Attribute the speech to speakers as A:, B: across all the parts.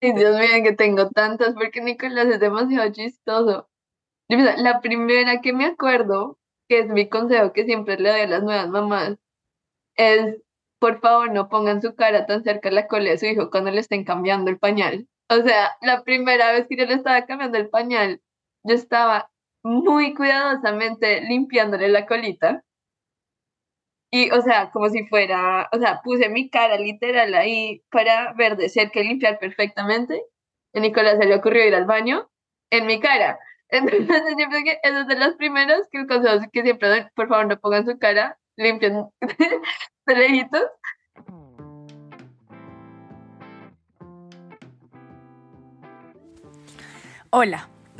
A: Dios mío, que tengo tantas porque Nicolás es demasiado chistoso. La primera que me acuerdo, que es mi consejo que siempre le doy a las nuevas mamás, es por favor no pongan su cara tan cerca de la cola de su hijo cuando le estén cambiando el pañal. O sea, la primera vez que yo le estaba cambiando el pañal, yo estaba muy cuidadosamente limpiándole la colita. Y, o sea, como si fuera, o sea, puse mi cara literal ahí para ver de cerca y limpiar perfectamente. Y Nicolás se le ocurrió ir al baño en mi cara. Entonces, yo creo que es de las primeras que el consejo que siempre por favor, no pongan su cara, limpien de.
B: Hola,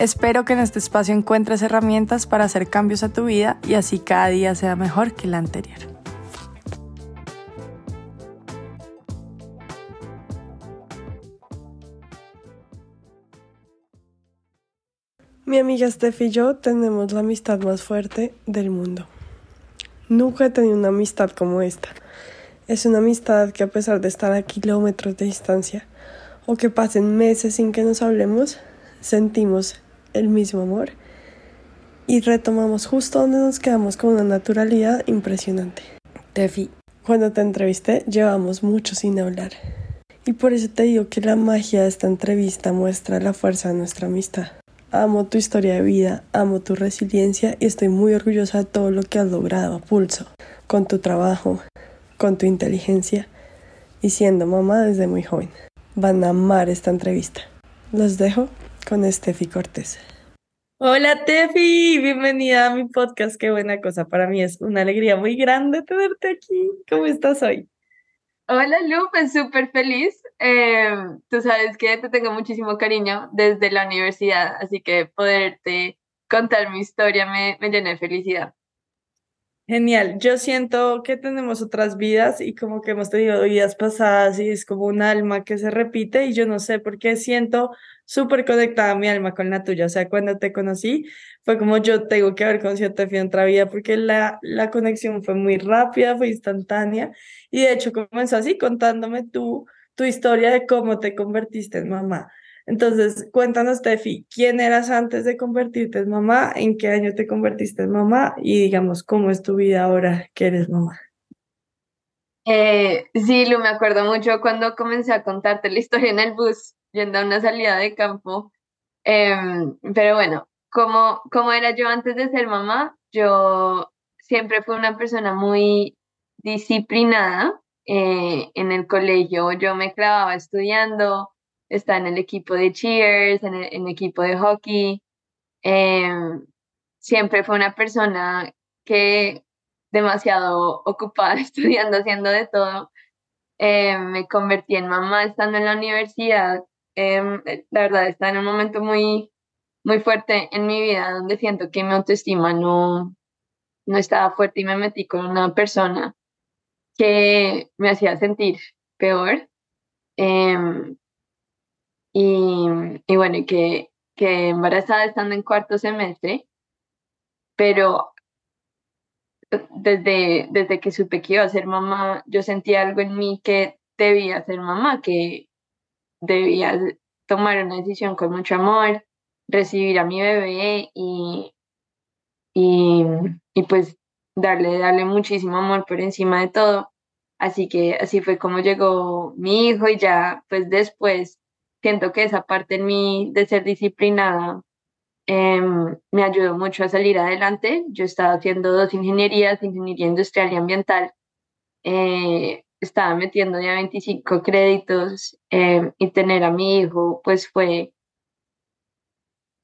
B: Espero que en este espacio encuentres herramientas para hacer cambios a tu vida y así cada día sea mejor que el anterior.
C: Mi amiga Steph y yo tenemos la amistad más fuerte del mundo. Nunca he tenido una amistad como esta. Es una amistad que a pesar de estar a kilómetros de distancia o que pasen meses sin que nos hablemos, sentimos el mismo amor y retomamos justo donde nos quedamos con una naturalidad impresionante. Tefi, cuando te entrevisté llevamos mucho sin hablar. Y por eso te digo que la magia de esta entrevista muestra la fuerza de nuestra amistad. Amo tu historia de vida, amo tu resiliencia y estoy muy orgullosa de todo lo que has logrado a pulso, con tu trabajo, con tu inteligencia y siendo mamá desde muy joven. Van a amar esta entrevista. Los dejo con Steffi Cortés. Hola Tefi, bienvenida a mi podcast. Qué buena cosa. Para mí es una alegría muy grande tenerte aquí. ¿Cómo estás hoy?
A: Hola Lu, pues súper feliz. Em, tú sabes que te tengo muchísimo cariño desde la universidad, así que poderte contar mi historia me, me llena de felicidad.
C: Genial, yo siento que tenemos otras vidas y como que hemos tenido vidas pasadas y es como un alma que se repite y yo no sé por qué siento súper conectada mi alma con la tuya. O sea, cuando te conocí fue como yo tengo que haber conocido Tefi en otra vida porque la, la conexión fue muy rápida, fue instantánea y de hecho comenzó así contándome tú tu historia de cómo te convertiste en mamá. Entonces, cuéntanos, Tefi, ¿quién eras antes de convertirte en mamá? ¿En qué año te convertiste en mamá? Y digamos, ¿cómo es tu vida ahora que eres mamá?
A: Eh, sí, Lu, me acuerdo mucho cuando comencé a contarte la historia en el bus, yendo a una salida de campo. Em, pero bueno, como, como era yo antes de ser mamá, yo siempre fui una persona muy disciplinada eh, en el colegio. Yo me clavaba estudiando, está en el equipo de cheers, en el, equipo de hockey. Em, siempre fue una persona que demasiado ocupada estudiando, haciendo de todo. Em, me convertí en mamá estando en la universidad. Em, la verdad, está en un momento muy, muy fuerte en mi vida donde siento que mi autoestima no, no estaba fuerte y me metí con una persona que me hacía sentir peor. Y, y bueno, que, que embarazada estando en cuarto semestre, pero desde, desde que supe que iba a ser mamá, yo sentía algo en mí que debía ser mamá, que debía tomar una decisión con mucho amor, recibir a mi bebé y, y, y pues darle, darle muchísimo amor por encima de todo. Así que así fue como llegó mi hijo y ya pues después siento que esa parte en mí de ser disciplinada em, me ayudó mucho a salir adelante. Yo estaba haciendo dos ingenierías, ingeniería industrial y ambiental. Eh, estaba metiendo ya 25 créditos em, y tener a mi hijo, pues fue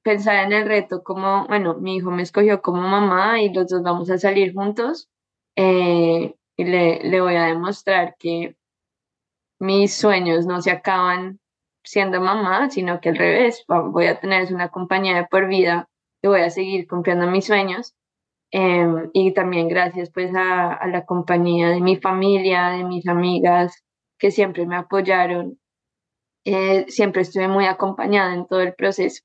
A: pensar en el reto como, bueno, mi hijo me escogió como mamá y los dos vamos a salir juntos eh, y le, le voy a demostrar que mis sueños no se acaban siendo mamá, sino que al revés, voy a tener una compañía de por vida y voy a seguir cumpliendo mis sueños. Em, y también gracias pues a, a, la compañía de mi familia, de mis amigas que siempre me apoyaron. Eh, siempre estuve muy acompañada en todo el proceso.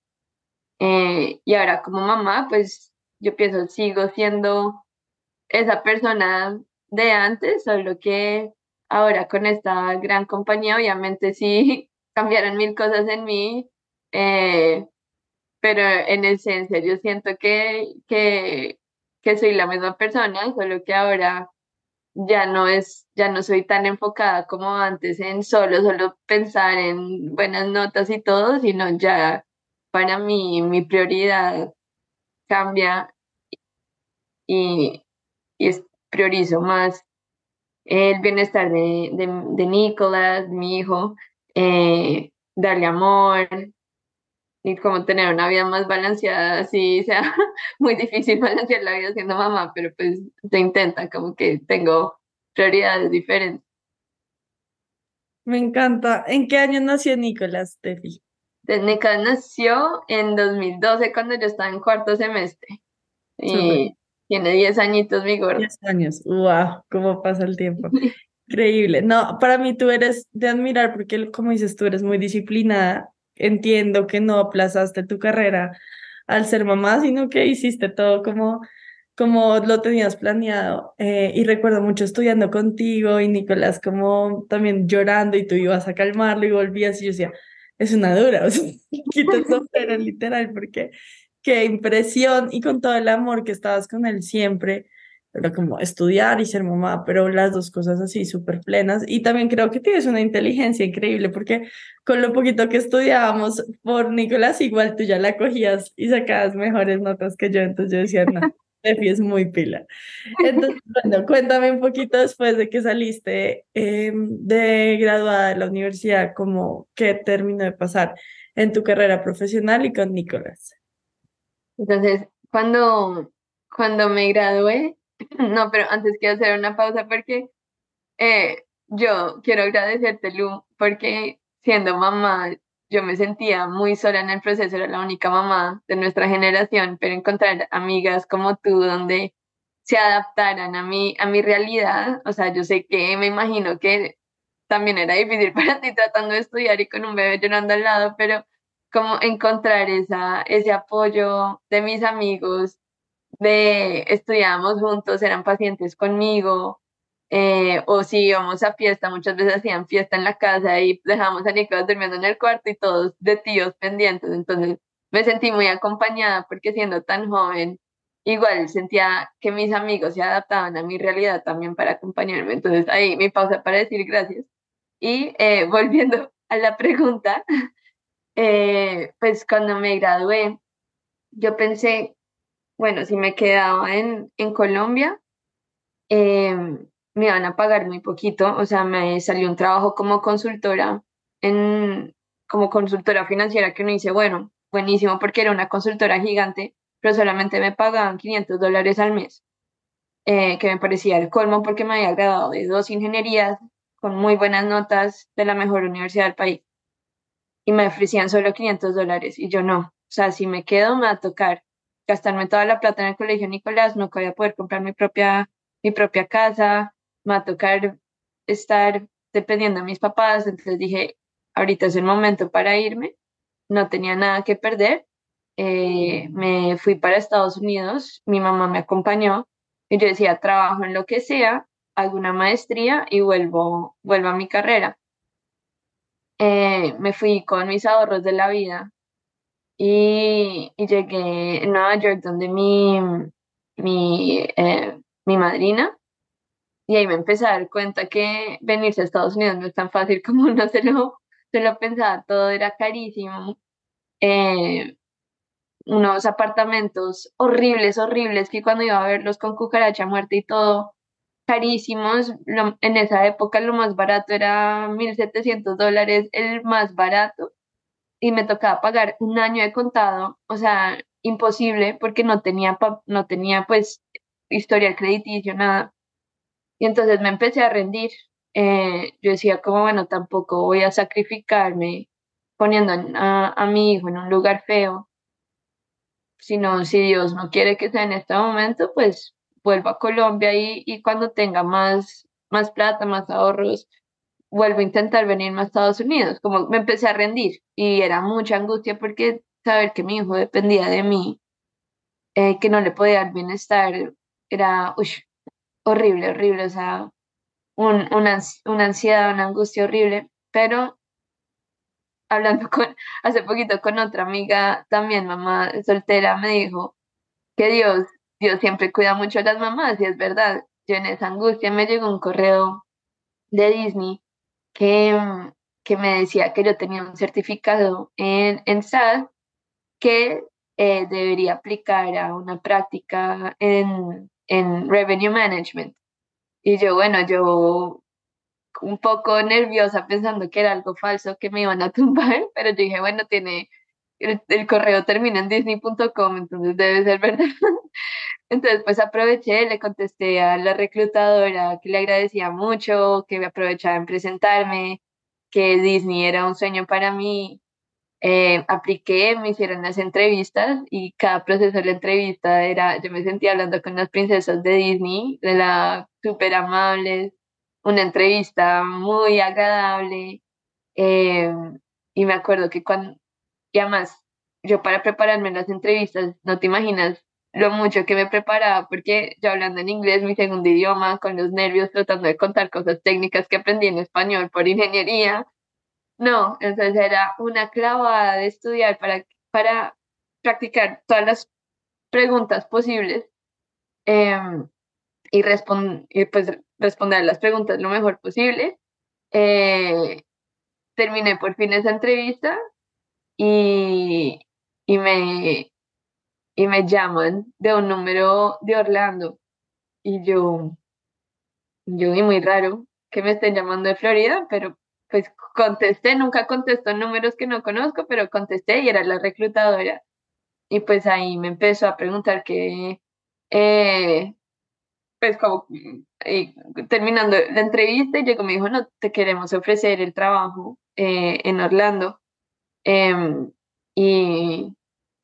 A: Eh, y ahora como mamá, pues yo pienso, sigo siendo esa persona de antes, solo que ahora con esta gran compañía, obviamente sí cambiaron mil cosas en mí, eh, pero en esencia yo siento que, que, que soy la misma persona, solo que ahora ya no es, ya no soy tan enfocada como antes en solo, solo pensar en buenas notas y todo, sino ya para mí mi prioridad cambia y, y priorizo más el bienestar de, de, Nicolás, mi hijo, eh, darle amor y como tener una vida más balanceada, así sea muy difícil balancear la vida siendo mamá, pero pues se intenta, como que tengo prioridades diferentes.
C: Me encanta. ¿En qué año nació Nicolás, Tefi?
A: Nicolás nació en 2012 cuando yo estaba en cuarto semestre. Y tiene 10 añitos mi gordo.
C: 10 años, wow, cómo pasa el tiempo. Increíble. No, para mí tú eres de admirar porque, como dices, tú eres muy disciplinada. Entiendo que no aplazaste tu carrera al ser mamá, sino que hiciste todo como, como lo tenías planeado. Eh, y recuerdo mucho estudiando contigo y Nicolás como también llorando y tú ibas a calmarlo y volvías y yo decía, es una dura, o sea, el literal porque qué impresión y con todo el amor que estabas con él siempre, pero como estudiar y ser mamá, pero las dos cosas así súper plenas. Y también creo que tienes una inteligencia increíble porque con lo poquito que estudiábamos por Nicolás, igual tú ya la cogías y sacabas mejores notas que yo, entonces yo decía, no. Tefi es muy pila. Entonces, bueno, cuéntame un poquito después de que saliste em, de graduada de la universidad, como qué terminó de pasar en tu carrera profesional y con Nicolás.
A: Entonces, cuando, cuando me gradué, no, pero antes quiero hacer una pausa porque eh, yo quiero agradecerte, Lu, porque siendo mamá, yo me sentía muy sola en el proceso, era la única mamá de nuestra generación, pero encontrar amigas como tú donde se adaptaran a mi, a mi realidad, o sea, yo sé que me imagino que también era difícil para ti tratando de estudiar y con un bebé llorando al lado, pero como encontrar esa, ese apoyo de mis amigos, de estudiábamos juntos, eran pacientes conmigo, eh, o si íbamos a fiesta, muchas veces hacían fiesta en la casa y dejamos a Nicolás durmiendo en el cuarto y todos de tíos pendientes. Entonces me sentí muy acompañada porque siendo tan joven, igual sentía que mis amigos se adaptaban a mi realidad también para acompañarme. Entonces ahí mi pausa para decir gracias. Y eh, volviendo a la pregunta, eh, pues cuando me gradué, yo pensé, bueno, si me quedaba en, en Colombia, em, me iban a pagar muy poquito, o sea, me salió un trabajo como consultora, en, como consultora financiera que uno dice, bueno, buenísimo porque era una consultora gigante, pero solamente me pagaban 500 dólares al mes, eh, que me parecía el colmo porque me había graduado de dos ingenierías con muy buenas notas de la mejor universidad del país. Y me ofrecían solo 500 dólares y yo no. O sea, si me quedo, me va a tocar gastarme toda la plata en el colegio Nicolás, no voy a poder comprar mi propia, mi propia casa, me va a tocar estar dependiendo de mis papás. Entonces dije, ahorita es el momento para irme, no tenía nada que perder. Eh, me fui para Estados Unidos, mi mamá me acompañó y yo decía, trabajo en lo que sea, hago una maestría y vuelvo, vuelvo a mi carrera. Eh, me fui con mis ahorros de la vida y, llegué a Nueva York donde mi, mi, eh, mi madrina y ahí me empecé a dar cuenta que venirse a Estados Unidos no es tan fácil como uno se lo, se lo pensaba, todo era carísimo. Eh, unos apartamentos horribles, horribles, que cuando iba a verlos con cucaracha muerta y todo, carísimos. en esa época lo más barato era 1.700 dólares, el más barato, y me tocaba pagar un año de contado, o sea, imposible porque no tenía, no tenía pues historial crediticio, nada. Y entonces me empecé a rendir. Eh, yo decía como, bueno, tampoco voy a sacrificarme poniendo a, mi hijo en un lugar feo, sino si Dios no quiere que sea en este momento, pues vuelvo a Colombia y, y cuando tenga más, más plata, más ahorros, vuelvo a intentar venirme a Estados Unidos. Como me empecé a rendir y era mucha angustia porque saber que mi hijo dependía de mí, eh, que no le podía dar bienestar, era uy, horrible, horrible, o sea, un, una, una ansiedad, una angustia horrible, pero hablando con, hace poquito con otra amiga, también mamá soltera, me dijo que Dios, Dios siempre cuida mucho a las mamás, y es verdad. Yo en esa angustia me llegó un correo de Disney que, que me decía que yo tenía un certificado en, en SAD que eh, debería aplicar a una práctica en, en Revenue Management. Y yo, bueno, yo un poco nerviosa pensando que era algo falso, que me iban a tumbar, pero yo dije, bueno, tiene, el, correo termina en disney.com, entonces debe ser verdad. Entonces, pues aproveché, le contesté a la reclutadora que le agradecía mucho, que me aprovechaba en presentarme, que Disney era un sueño para mí. Eh, apliqué, me hicieron las entrevistas y cada proceso de la entrevista era, yo me sentía hablando con las princesas de Disney, de la súper amables, una entrevista muy agradable. Eh, y me acuerdo que cuando, y además, yo para prepararme las entrevistas, no te imaginas lo mucho que me preparaba, porque yo hablando en inglés, mi segundo idioma, con los nervios, tratando de contar cosas técnicas que aprendí en español por ingeniería. No, entonces era una clavada de estudiar para, para practicar todas las preguntas posibles em, y, y pues responder las preguntas lo mejor posible. Eh, terminé por fin esa entrevista y, y, me, y me llaman de un número de Orlando. Y yo, yo vi muy raro que me estén llamando de Florida, pero pues contesté, nunca contesto números que no conozco, pero contesté y era la reclutadora. Y pues ahí me empezó a preguntar que, eh, pues como terminando la entrevista, y llegó y me dijo, no, te queremos ofrecer el trabajo eh, en Orlando. Em, y,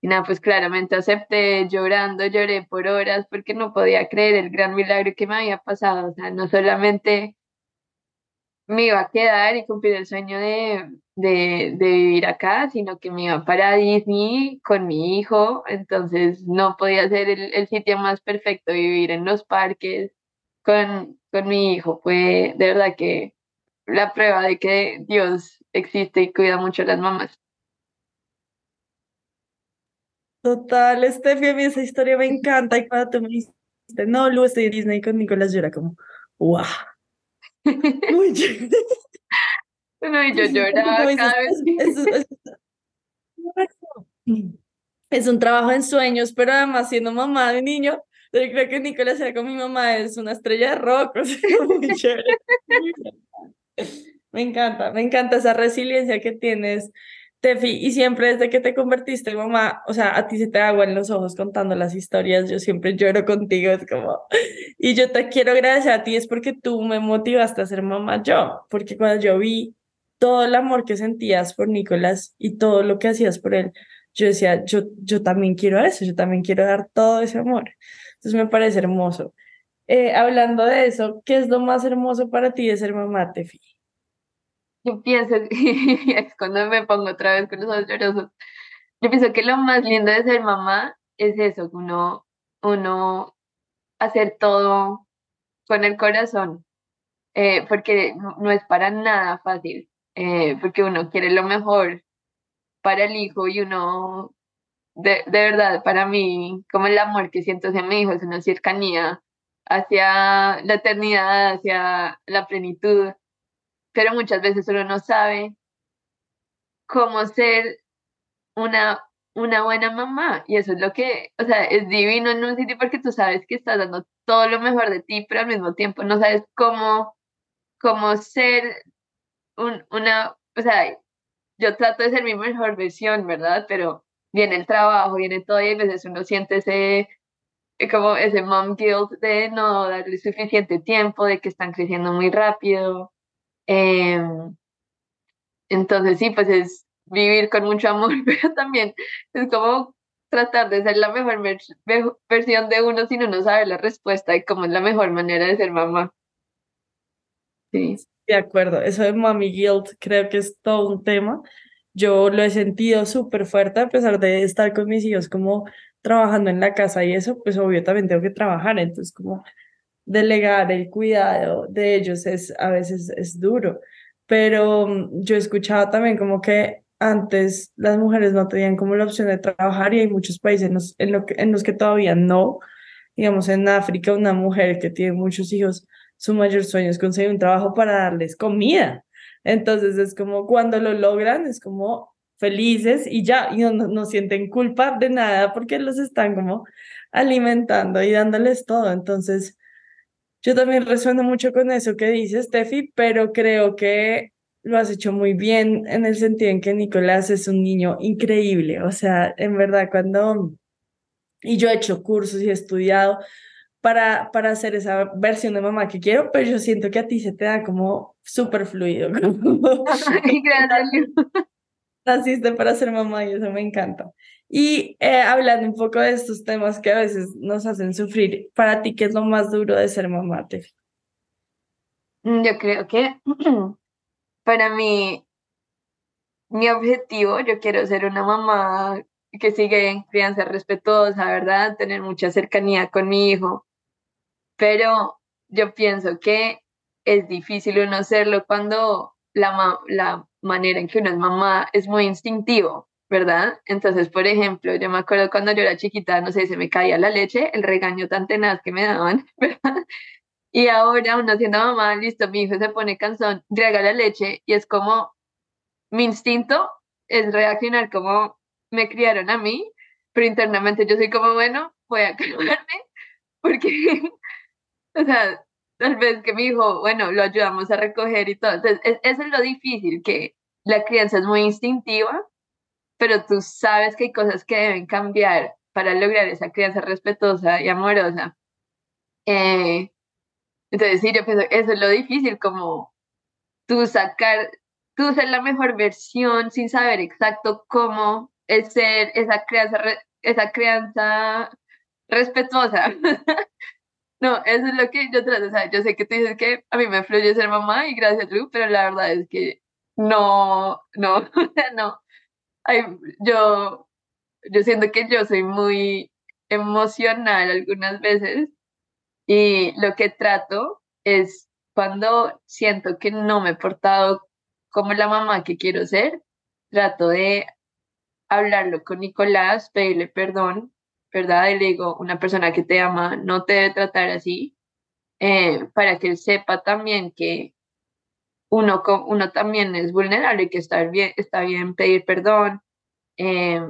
A: nada, pues claramente acepté llorando, lloré por horas porque no podía creer el gran milagro que me había pasado. O sea, no solamente me iba a quedar y cumplir el sueño de, de, vivir acá, sino que me iba para Disney con mi hijo, entonces no podía ser el, el sitio más perfecto, vivir en los parques con, con mi hijo. Fue de verdad que la prueba de que Dios existe y cuida mucho a las mamás.
C: Total, Steffi, a mí esa historia me encanta. Y cuando tú me dijiste, no, Lu, estoy en Disney con Nicolás, yo era como, wow. Muy
A: bueno, y yo lloraba cada vez.
C: Es, un trabajo en sueños, pero además siendo mamá de niño, yo creo que Nicolás era con mi mamá, es una estrella de rock, o sea, muy chévere. Me encanta, me encanta esa resiliencia que tienes, Tefi, y siempre desde que te convertiste en mamá, o sea, a ti se te agua en los ojos contando las historias, yo siempre lloro contigo, es como, y yo te quiero agradecer a ti, es porque tú me motivaste a ser mamá yo, porque cuando yo vi todo el amor que sentías por Nicolás y todo lo que hacías por él, yo decía, yo, yo también quiero eso, yo también quiero dar todo ese amor. Entonces me parece hermoso. Eh, hablando de eso, ¿qué es lo más hermoso para ti de ser mamá, Tefi?
A: Yo pienso, es cuando me pongo otra vez con los ojos llorosos, yo pienso que lo más lindo de ser mamá es eso, uno, uno hacer todo con el corazón, eh, porque no, es para nada fácil, eh, porque uno quiere lo mejor para el hijo y uno, de, de verdad, para mí, como el amor que siento hacia mi hijo es una cercanía hacia la eternidad, hacia la plenitud pero muchas veces uno no sabe cómo ser una, una buena mamá. Y eso es lo que, o sea, es divino en un sitio porque tú sabes que estás dando todo lo mejor de ti, pero al mismo tiempo no sabes cómo, cómo ser un, una, o sea, yo trato de ser mi mejor versión, ¿verdad? Pero viene el trabajo, viene todo y a veces uno siente ese como ese mom guilt de no darle suficiente tiempo, de que están creciendo muy rápido, Em, entonces sí, pues es vivir con mucho amor, pero también es como tratar de ser la mejor versión de uno si uno no sabe la respuesta y cómo es la mejor manera de ser mamá.
C: Sí. De acuerdo, eso de mommy guilt creo que es todo un tema. Yo lo he sentido súper fuerte a pesar de estar con mis hijos como trabajando en la casa y eso, pues obvio también tengo que trabajar, entonces como delegar el cuidado de ellos es a veces es duro, pero mm, yo he escuchado también como que antes las mujeres no tenían como la opción de trabajar y hay muchos países en los, que, en los que todavía no, digamos en África una mujer que tiene muchos hijos, su mayor sueño es conseguir un trabajo para darles comida. Entonces es como cuando lo logran, es como felices y ya, y no, no sienten culpa de nada porque los están como alimentando y dándoles todo. Entonces, yo también resueno mucho con eso que dice Steffi, pero creo que lo has hecho muy bien en el sentido en que Nicolás es un niño increíble. O sea, en verdad, cuando... Y yo he hecho cursos y he estudiado para, para hacer esa versión de mamá que quiero, pero yo siento que a ti se te da como súper fluido. Gracias. Naciste para ser mamá y eso me encanta. Y eh, hablando un poco de estos temas que a veces nos hacen sufrir, para ti, ¿qué es lo más duro de ser mamá,
A: mm, Yo creo que para mí, mi objetivo, yo quiero ser una mamá que sigue en crianza respetuosa, ¿verdad? Tener mucha cercanía con mi hijo. Pero yo pienso que es difícil uno serlo cuando la, la manera en que uno es mamá es muy instintivo, ¿verdad? Entonces, por ejemplo, yo me acuerdo cuando yo era chiquita, no sé, se me caía la leche, el regaño tan tenaz que me daban, ¿verdad? Y ahora, uno siendo mamá, listo, mi hijo se pone cansón, rega la leche y es como mi instinto es reaccionar como me criaron a mí, pero internamente yo soy como, bueno, voy a calmarme, porque, o sea, tal vez que mi hijo, bueno, lo ayudamos a recoger y todo. Entonces, eso es lo difícil, que la crianza es muy instintiva, pero tú sabes que hay cosas que deben cambiar para lograr esa crianza respetuosa y amorosa. Eh, entonces, sí, yo pienso, eso es lo difícil, como tú sacar, tú ser la mejor versión sin saber exacto cómo es ser esa crianza, esa crianza respetuosa. No, eso es lo que yo trato, o sea, yo sé que tú dices que a mí me fluye ser mamá y gracias Lu, pero la verdad es que no, no, no. Ay, yo, yo siento que yo soy muy emocional algunas veces y lo que trato es cuando siento que no me he portado como la mamá que quiero ser, trato de hablarlo con Nicolás, pedirle perdón ¿verdad? Y le digo, una persona que te ama no te debe tratar así, eh, para que él sepa también que uno, uno también es vulnerable y que está bien, está bien pedir perdón, eh,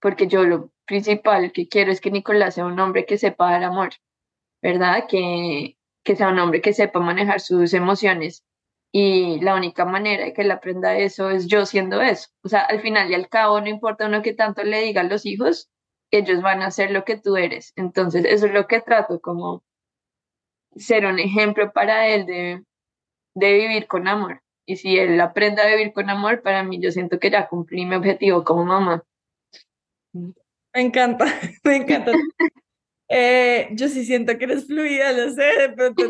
A: porque yo lo principal que quiero es que Nicolás sea un hombre que sepa dar amor, ¿verdad? Que, que sea un hombre que sepa manejar sus emociones. Y la única manera de que él aprenda eso es yo siendo eso. O sea, al final y al cabo, no importa uno que tanto le diga a los hijos, ellos van a ser lo que tú eres. Entonces, eso es lo que trato, como ser un ejemplo para él de, de vivir con amor. Y si él aprende a vivir con amor, para mí yo siento que ya cumplí mi objetivo como mamá.
C: Me encanta, me encanta. Eh, yo sí siento que eres fluida, lo sé, de pronto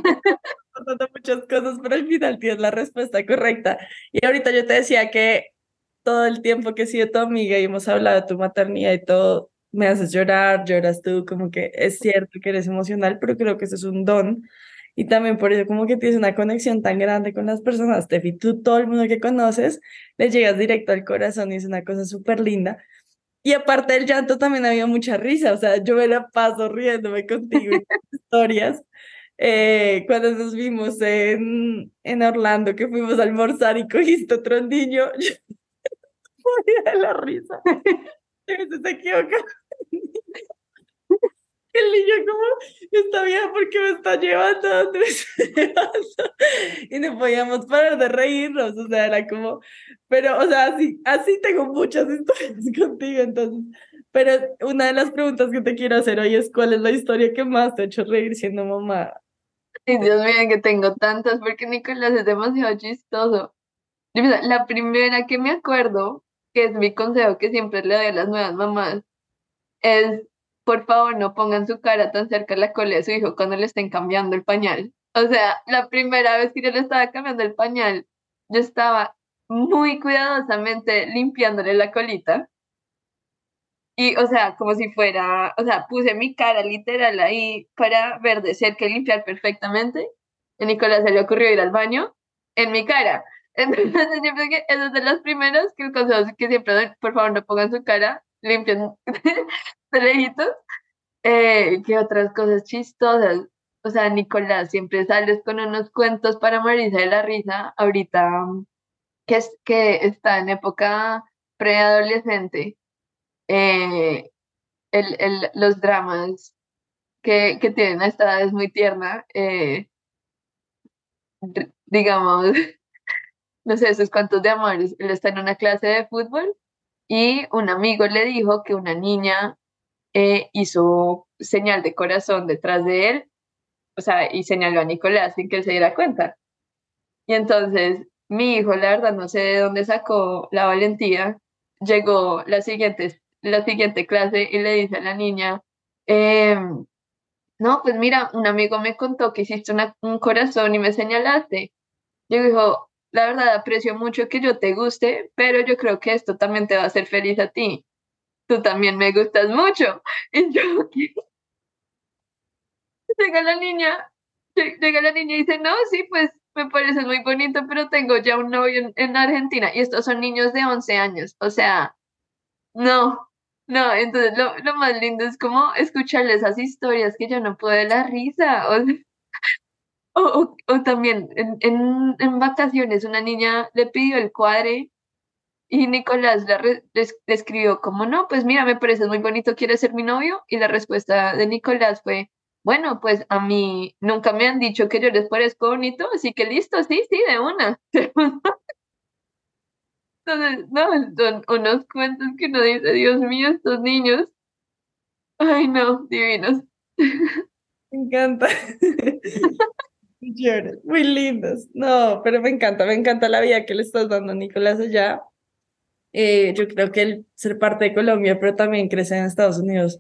C: muchas cosas, pero al final tienes la respuesta correcta. Y ahorita yo te decía que todo el tiempo que he sido tu amiga y hemos hablado de tu maternidad y todo, me haces llorar, lloras tú, como que es cierto que eres emocional, pero creo que eso es un don. Y también por eso como que tienes una conexión tan grande con las personas, Tefi, tú todo el mundo que conoces, le llegas directo al corazón y es una cosa súper linda. Y aparte del llanto también había mucha risa, o sea, yo me la paso riéndome contigo y historias. Eh, cuando nos vimos en, en Orlando, que fuimos a almorzar y cogiste otro niño, yo de la risa. se equivoca. El niño como, está bien porque me está llevando. Y no podíamos parar de reírnos, o sea, era como, pero, o sea, así, así tengo muchas historias contigo, entonces. Pero una de las preguntas que te quiero hacer hoy es, ¿cuál es la historia que más te ha hecho reír siendo mamá?
A: Ay, Dios mío, que tengo tantas, porque Nicolás es demasiado chistoso. La primera que me acuerdo, que es mi consejo que siempre le doy a las nuevas mamás, es por favor no pongan su cara tan cerca de la cola de su hijo cuando le estén cambiando el pañal. O sea, la primera vez que yo le estaba cambiando el pañal, yo estaba muy cuidadosamente limpiándole la colita. Y, o sea, como si fuera, o sea, puse mi cara literal ahí para ver de cerca y limpiar perfectamente. Y Nicolás se le ocurrió ir al baño en mi cara. Entonces, yo creo que es de los primeros que el consejo que siempre por favor, no pongan su cara, limpien de lejitos. Eh, ¿Qué otras cosas chistosas? O sea, Nicolás, siempre sales con unos cuentos para morirse de la risa. Ahorita que, es, que está en época preadolescente, eh, el, el, los dramas que, que, tienen esta edad es muy tierna. Eh, digamos, no sé, esos cuentos de amores. Él está en una clase de fútbol y un amigo le dijo que una niña eh, hizo señal de corazón detrás de él, o sea, y señaló a Nicolás sin que él se diera cuenta. Y entonces mi hijo, la verdad, no sé de dónde sacó la valentía, llegó la siguiente, la siguiente clase y le dice a la niña, em, no, pues mira, un amigo me contó que hiciste un corazón y me señalaste. Yo dijo, la verdad aprecio mucho que yo te guste, pero yo creo que esto también te va a hacer feliz a ti. Tú también me gustas mucho. Y yo, Llega la niña, llega la niña y dice, no, sí, pues me parece muy bonito, pero tengo ya un novio en, Argentina y estos son niños de 11 años. O sea, no, no, entonces lo, lo, más lindo es como escucharle esas historias que yo no puedo de la risa. O, o, o, también en, en, en, vacaciones una niña le pidió el cuadre y Nicolás le, escribió como, no, pues mira, me parece muy bonito, ¿quieres ser mi novio? Y la respuesta de Nicolás fue, bueno, pues a mí nunca me han dicho que yo les parezco bonito, así que listo, sí, sí, de una. Entonces, no, son unos cuentos que uno dice, Dios mío, estos niños. Ay, no, divinos.
C: Me encanta. Muy lindos. No, pero me encanta, me encanta la vida que le estás dando Nicolás allá. Eh, yo creo que el ser parte de Colombia, pero también crecer en Estados Unidos,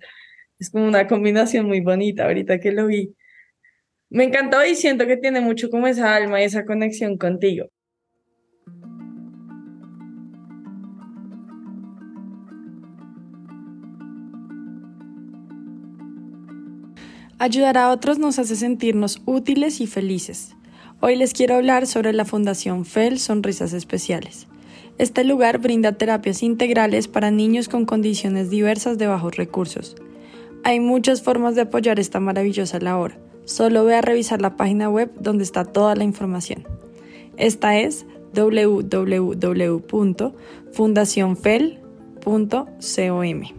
C: es como una combinación muy bonita ahorita que lo vi. Me encantó y siento que tiene mucho como esa alma y esa conexión contigo.
B: Ayudar a otros nos hace sentirnos útiles y felices. Hoy les quiero hablar sobre la Fundación FEL Sonrisas Especiales. Este lugar brinda terapias integrales para niños con condiciones diversas de bajos recursos. Hay muchas formas de apoyar esta maravillosa labor. Solo ve a revisar la página web donde está toda la información. Esta es www.fundacionfel.com.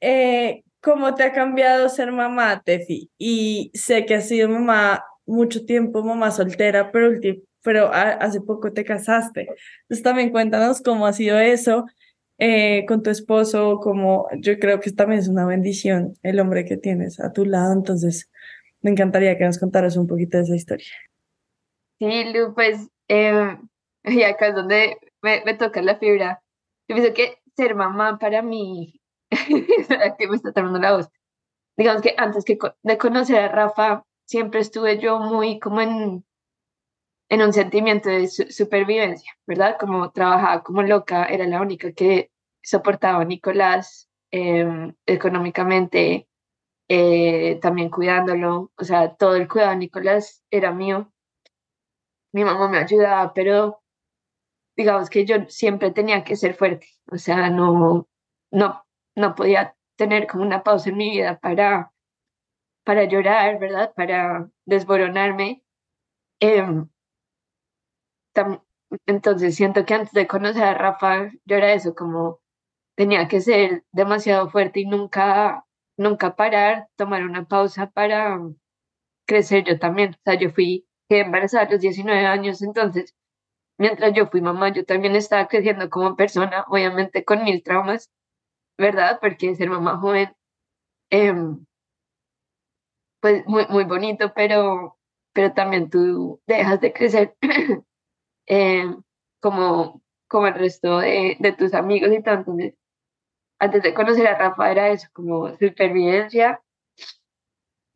C: Eh, ¿Cómo te ha cambiado ser mamá, Tefi? Y sé que has sido mamá mucho tiempo, mamá soltera, pero, pero hace poco te casaste. Entonces también cuéntanos cómo ha sido eso eh, con tu esposo, como yo creo que también es una bendición el hombre que tienes a tu lado. Entonces me encantaría que nos contaras un poquito de esa historia.
A: Sí, Lu, pues, eh, y acá es donde me, me toca la fibra. Yo pienso que ser mamá para mí que me está tomando la voz. Digamos que antes que de conocer a Rafa, siempre estuve yo muy como en, en un sentimiento de supervivencia, ¿verdad? Como trabajaba como loca, era la única que soportaba a Nicolás em, económicamente, eh, también cuidándolo, o sea, todo el cuidado de Nicolás era mío. Mi mamá me ayudaba, pero digamos que yo siempre tenía que ser fuerte, o sea, no, no, no podía tener como una pausa en mi vida para, para llorar, ¿verdad? Para desboronarme. Em, entonces siento que antes de conocer a Rafa, yo era eso, como tenía que ser demasiado fuerte y nunca, nunca parar, tomar una pausa para crecer yo también. O sea, yo fui embarazada a los 19 años, entonces mientras yo fui mamá, yo también estaba creciendo como persona, obviamente con mil traumas, ¿verdad? Porque ser mamá joven, em, pues muy, muy bonito, pero, pero también tú dejas de crecer em, como, como el resto de, de tus amigos y tanto. antes de conocer a Rafa era eso, como supervivencia,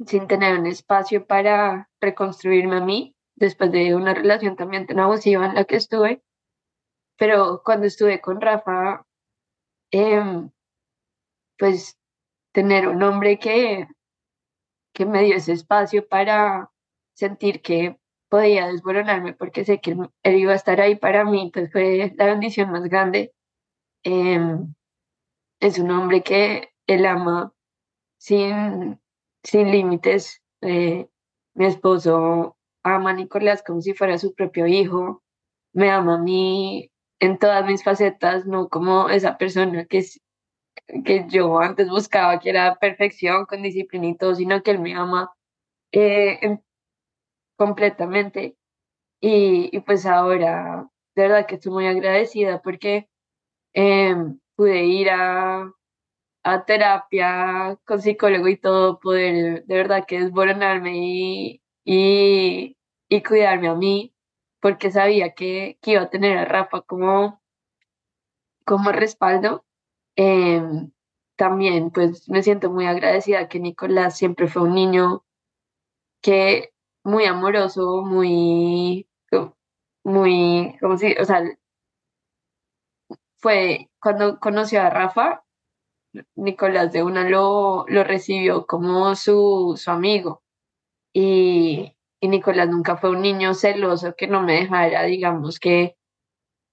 A: sin tener un espacio para reconstruirme a mí, después de una relación también tan abusiva en la que estuve. Pero cuando estuve con Rafa, em, pues tener un hombre que, que me dio ese espacio para sentir que podía desboronarme porque sé que él, iba a estar ahí para mí, pues fue la bendición más grande. Em, es un hombre que él ama sin, sin límites. Eh, mi esposo ama a Nicolás como si fuera su propio hijo, me ama a mí en todas mis facetas, no como esa persona que, que yo antes buscaba, que era perfección con disciplina y todo, sino que él me ama eh, completamente. Y, pues ahora, de verdad que estoy muy agradecida porque em, pude ir a, a terapia con psicólogo y todo, poder de verdad que desboronarme y, y, y cuidarme a mí, porque sabía que, que iba a tener a Rafa como, como respaldo. Em, también pues me siento muy agradecida que Nicolás siempre fue un niño que muy amoroso, muy, muy, como si, o sea, fue cuando conoció a Rafa, Nicolás de una lo, lo recibió como su, su amigo. Y, y, Nicolás nunca fue un niño celoso que no me dejara, digamos, que,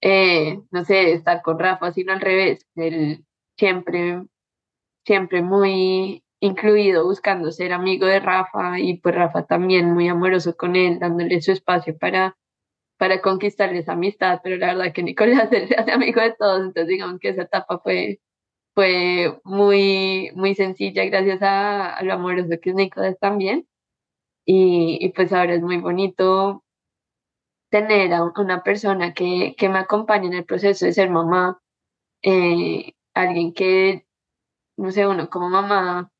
A: eh, no sé, estar con Rafa, sino al revés. Él siempre, siempre muy incluido, buscando ser amigo de Rafa y pues Rafa también muy amoroso con él, dándole su espacio para, para conquistarle esa amistad, pero la verdad que Nicolás hace amigo de todos, entonces digamos que esa etapa fue fue muy, muy sencilla gracias a, lo amoroso que es Nicolás también. Y, y, pues ahora es muy bonito tener a una persona que, que me acompañe en el proceso de ser mamá, eh, alguien que, no sé, uno como mamá,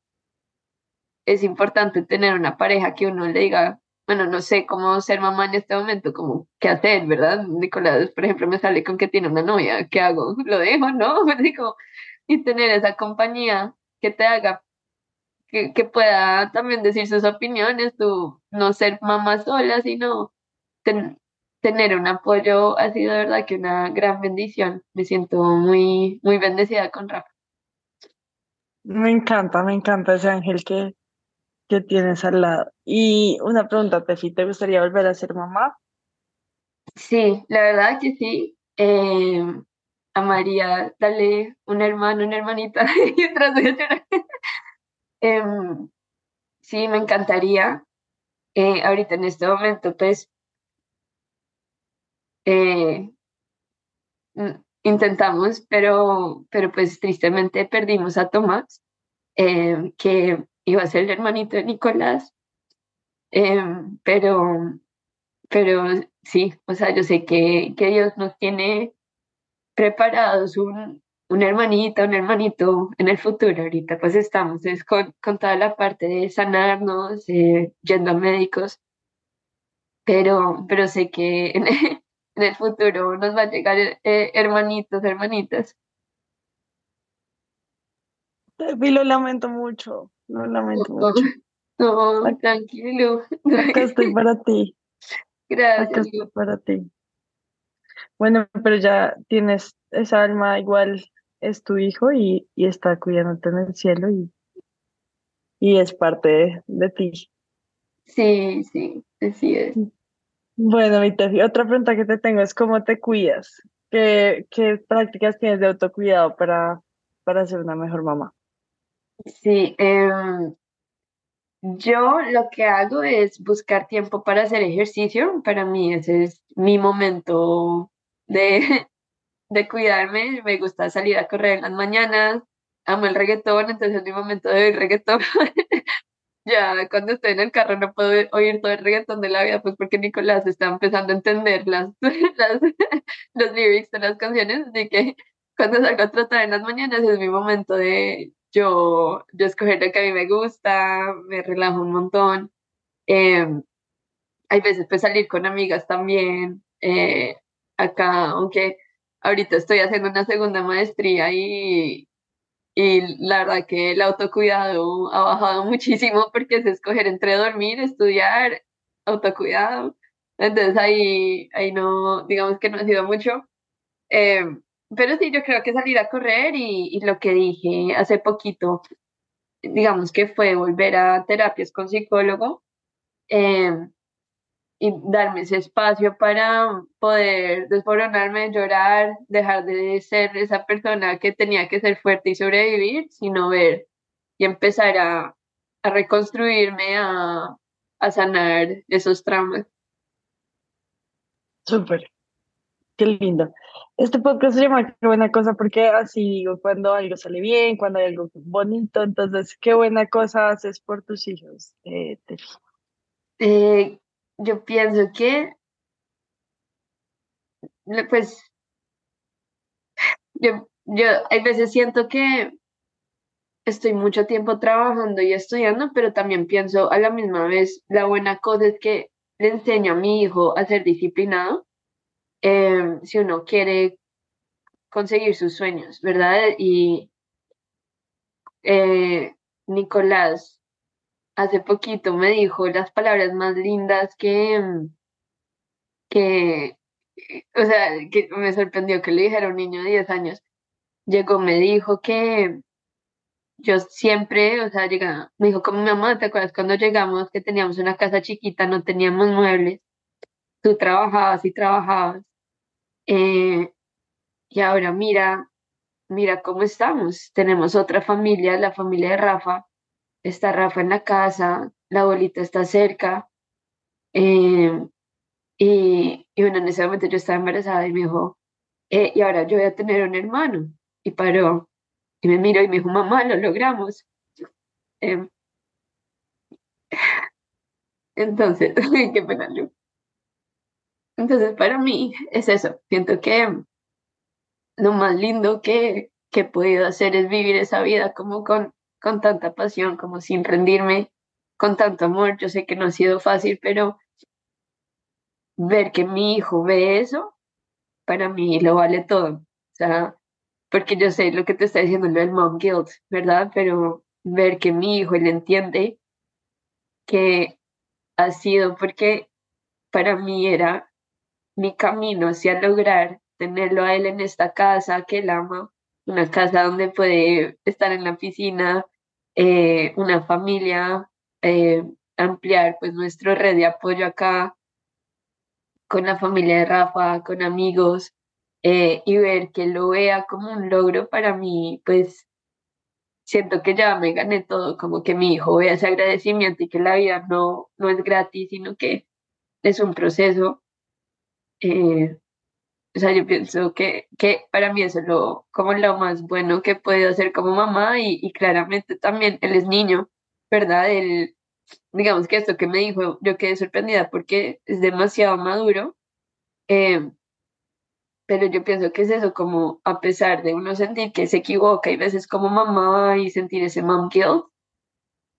A: es importante tener una pareja que uno le diga, bueno, no sé cómo ser mamá en este momento, como qué hacer, ¿verdad? Nicolás, por ejemplo, me sale con que tiene una novia, ¿qué hago? ¿Lo dejo? ¿No? Pues digo, y tener esa compañía que te haga, que, que pueda también decir sus opiniones, no ser mamá sola, sino tener un apoyo ha sido de verdad que una gran bendición. Me siento muy, muy bendecida con Rafa.
C: Me encanta, me encanta ese ángel que, que tienes al lado. Y una pregunta, Tefi, ¿te gustaría volver a ser mamá?
A: Sí, la verdad que sí. Eh, a María, dale un hermano, una hermanita, y em, sí, me encantaría. Eh, ahorita en este momento, pues, eh, intentamos, pero, pero pues tristemente perdimos a Tomás, em, que iba a ser el hermanito de Nicolás. Em, pero, pero sí, o sea, yo sé que, que Dios nos tiene preparados un, una hermanita, un hermanito en el futuro. Ahorita pues estamos es con, con toda la parte de sanarnos, eh, yendo a médicos, pero, pero sé que el futuro nos va a llegar eh, hermanitos, hermanitas.
C: Y lo lamento mucho, lo lamento mucho.
A: No, tranquilo.
C: Acá estoy para ti.
A: Gracias.
C: Acá estoy para ti. Bueno, pero ya tienes esa alma igual, es tu hijo y, y está cuidándote en el cielo y, y es parte de, ti.
A: Sí, sí, así es.
C: Bueno, mi Tefi, otra pregunta que te tengo es cómo te cuidas, qué, qué prácticas tienes de autocuidado para, para ser una mejor mamá.
A: Sí, em, yo lo que hago es buscar tiempo para hacer ejercicio. Para mí ese es mi momento de, de cuidarme. Me gusta salir a correr en las mañanas. Amo el reggaetón, entonces es mi momento de ver reggaetón. ya cuando estoy en el carro no puedo oír todo el reggaetón de la vida, pues porque Nicolás está empezando a entender las, los lyrics de las canciones, así que cuando salgo a trotar en las mañanas es mi momento de yo, yo escoger lo que a mí me gusta, me relajo un montón. Eh, hay veces pues salir con amigas también. Eh, acá, aunque ahorita estoy haciendo una segunda maestría y, y la verdad que el autocuidado ha bajado muchísimo porque es escoger entre dormir, estudiar, autocuidado. Entonces ahí, ahí no, digamos que no ha sido mucho. Eh, pero sí, yo creo que salir a correr y, y, lo que dije hace poquito, digamos que fue volver a terapias con psicólogo eh, y darme ese espacio para poder desboronarme, llorar, dejar de ser esa persona que tenía que ser fuerte y sobrevivir, sino ver y empezar a, a reconstruirme, a, a sanar esos traumas.
D: Súper, qué lindo. Este podcast se llama Qué buena cosa porque así digo, cuando algo sale bien, cuando hay algo bonito, entonces, qué buena cosa haces por tus hijos, eh,
A: eh, yo pienso que, pues, yo, yo hay veces siento que estoy mucho tiempo trabajando y estudiando, pero también pienso a la misma vez, la buena cosa es que le enseño a mi hijo a ser disciplinado Em, si uno quiere conseguir sus sueños, ¿verdad? Y eh, Nicolás hace poquito me dijo las palabras más lindas que, que, o sea, que me sorprendió que le dijera un niño de 10 años. Llegó, me dijo que yo siempre, o sea, llega, me dijo como mi mamá, ¿te acuerdas cuando llegamos que teníamos una casa chiquita, no teníamos muebles? Tú trabajabas y trabajabas eh, y ahora mira, mira cómo estamos. Tenemos otra familia, la familia de Rafa. Está Rafa en la casa, la abuelita está cerca. Eh, y, y, bueno, en ese momento yo estaba embarazada y me dijo, eh, y ahora yo voy a tener un hermano. Y paró. Y me miró y me dijo, mamá, lo logramos. Em, entonces, qué pena, entonces, para mí es eso. Siento que lo más lindo que, que he podido hacer es vivir esa vida como con, con tanta pasión, como sin rendirme, con tanto amor. Yo sé que no ha sido fácil, pero ver que mi hijo ve eso, para mí lo vale todo. O sea, porque yo sé lo que te está diciendo lo del mom guilt, ¿verdad? Pero ver que mi hijo él entiende que ha sido porque para mí era mi camino hacia lograr tenerlo a él en esta casa que él ama, una casa donde puede estar en la piscina, eh, una familia, eh, ampliar pues nuestro red de apoyo acá con la familia de Rafa, con amigos, eh, y ver que lo vea como un logro para mí, pues siento que ya me gané todo, como que mi hijo vea ese agradecimiento y que la vida no, no es gratis, sino que es un proceso eh, o sea, yo pienso que, que para mí eso es lo, como lo más bueno que puedo hacer como mamá y, claramente también él es niño, ¿verdad? Él, digamos que esto que me dijo, yo quedé sorprendida porque es demasiado maduro, eh, pero yo pienso que es eso, como a pesar de uno sentir que se equivoca y veces como mamá y sentir ese mom guilt,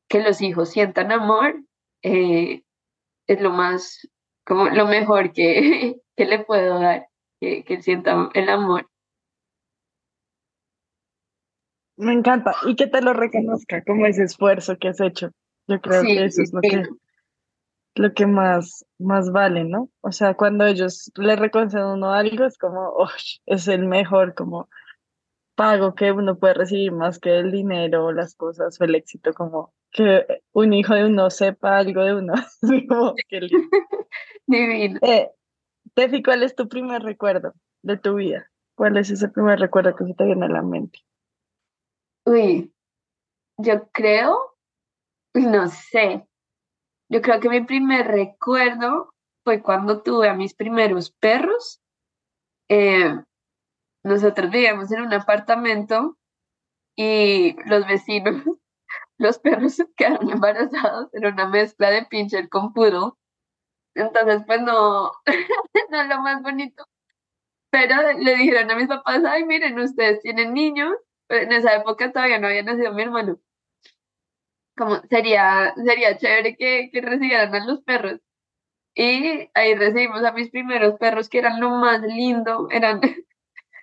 A: que los hijos sientan amor, eh, es lo más, como lo mejor que, ¿Qué le puedo dar? Que, que sienta el amor.
D: Me encanta. Y que te lo reconozca como ese esfuerzo que has hecho. Yo creo que eso es lo que, lo que más, más vale, ¿no? O sea, cuando ellos le reconocen a uno algo, es como, oh, es el mejor como pago que uno puede recibir más que el dinero, las cosas o el éxito, como que un hijo de uno sepa algo de uno. como,
A: Divino.
D: Eh, Tefi, ¿cuál es tu primer recuerdo de tu vida? ¿Cuál es ese primer recuerdo que se te viene a la mente?
A: Uy, yo creo, no sé, yo creo que mi primer recuerdo fue cuando tuve a mis primeros perros. Eh, nosotros vivíamos en un apartamento y los vecinos los perros quedaron embarazados, era una mezcla de pincher con puro. Entonces, pues no, no es lo más bonito. Pero le dijeron a mis papás, ay, miren, ustedes tienen niños. En esa época todavía no había nacido mi hermano. Como sería, sería chévere que, que recibieran a los perros. Y ahí recibimos a mis primeros perros, que eran lo más lindo. Eran,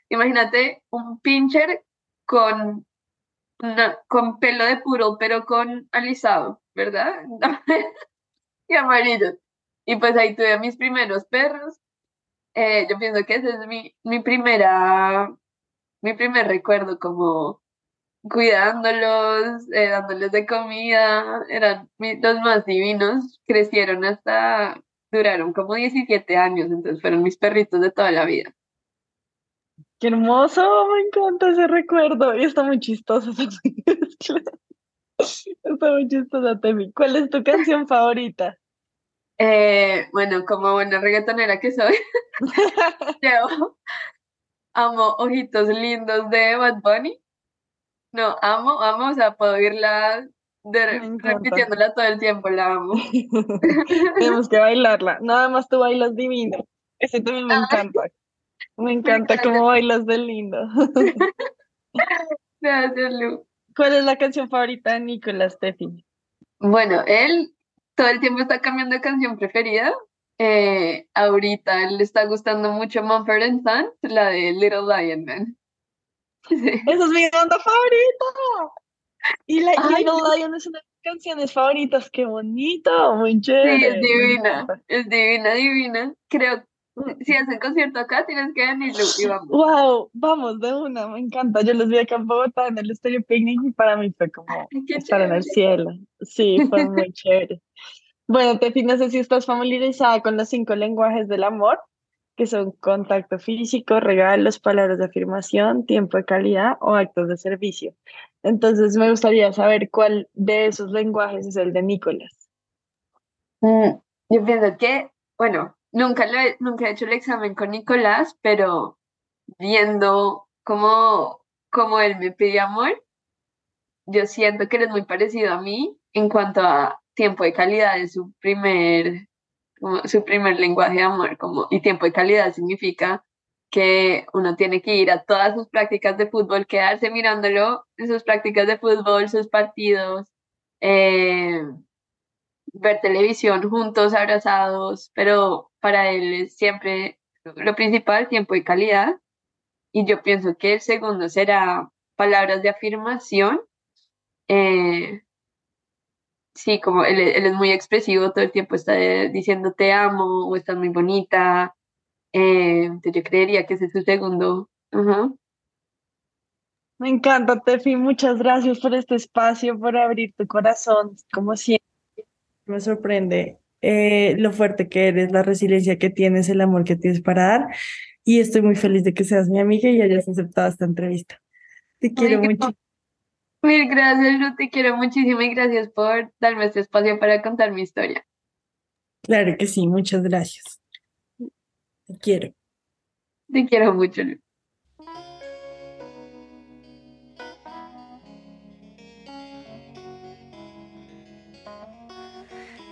A: imagínate, un pincher con, con pelo de puro, pero con alisado, ¿verdad? y amarillo. Y pues ahí tuve a mis primeros perros. Eh, yo pienso que ese es mi, mi primera, mi primer recuerdo como cuidándolos, eh, dándoles de comida, eran los más divinos, crecieron hasta, duraron como 17 años, entonces fueron mis perritos de toda la vida.
D: Qué hermoso, me encanta ese recuerdo y está muy chistoso. está muy chistosa, Temi. ¿Cuál es tu canción favorita?
A: Eh, bueno, como buena reggaetonera que soy, yo amo Ojitos Lindos de Bad Bunny. No, amo, amo, o sea, puedo oírla repitiéndola todo el tiempo, la amo.
D: Tenemos que bailarla. Nada más tú bailas divino. Ese también me encanta. Me encanta cómo bailas de lindo.
A: Gracias, Lu.
D: ¿Cuál es la canción favorita de Nicolás Tefi?
A: Bueno, él todo el tiempo está cambiando de canción preferida. Eh, ahorita le está gustando mucho Mumford and Sons, la de Little Lion Man.
D: Esa es mi banda favorita. Y la Little Lion es una de mis canciones favoritas. Qué bonito, muy chévere.
A: Sí, es divina, es divina, divina. Creo si hacen concierto acá, tienes que venir y vamos.
D: Wow, vamos, de una, me encanta. Yo los vi acá en Bogotá en el Estéreo Picnic y para mí fue como estar en el cielo. Sí, fue muy chévere. Bueno, Tefi, no sé si estás familiarizada con los cinco lenguajes del amor, que son contacto físico, regalos, palabras de afirmación, tiempo de calidad o actos de servicio. Entonces, me gustaría saber cuál de esos lenguajes es el de Nicolás.
A: Mm, yo pienso que, bueno, Nunca, lo he, nunca he hecho el examen con Nicolás, pero viendo cómo, cómo él me pide amor, yo siento que él es muy parecido a mí en cuanto a tiempo de calidad de su primer, su primer lenguaje de amor. Como, y tiempo de calidad significa que uno tiene que ir a todas sus prácticas de fútbol, quedarse mirándolo sus prácticas de fútbol, sus partidos, eh, ver televisión juntos, abrazados, pero para él es siempre lo principal, tiempo y calidad. Y yo pienso que el segundo será palabras de afirmación. Eh, sí, como él, es muy expresivo, todo el tiempo está diciendo te amo o estás muy bonita. Eh, entonces yo creería que ese es su segundo.
D: Me encanta, Tefi. Muchas gracias por este espacio, por abrir tu corazón, como siempre. Me sorprende eh, lo fuerte que eres, la resiliencia que tienes, el amor que tienes para dar. Y estoy muy feliz de que seas mi amiga y hayas aceptado esta entrevista. Te quiero mucho.
A: Mil gracias, yo te quiero muchísimo y gracias por darme este espacio para contar mi historia.
D: Claro que sí, muchas gracias. Te quiero.
A: Te quiero mucho.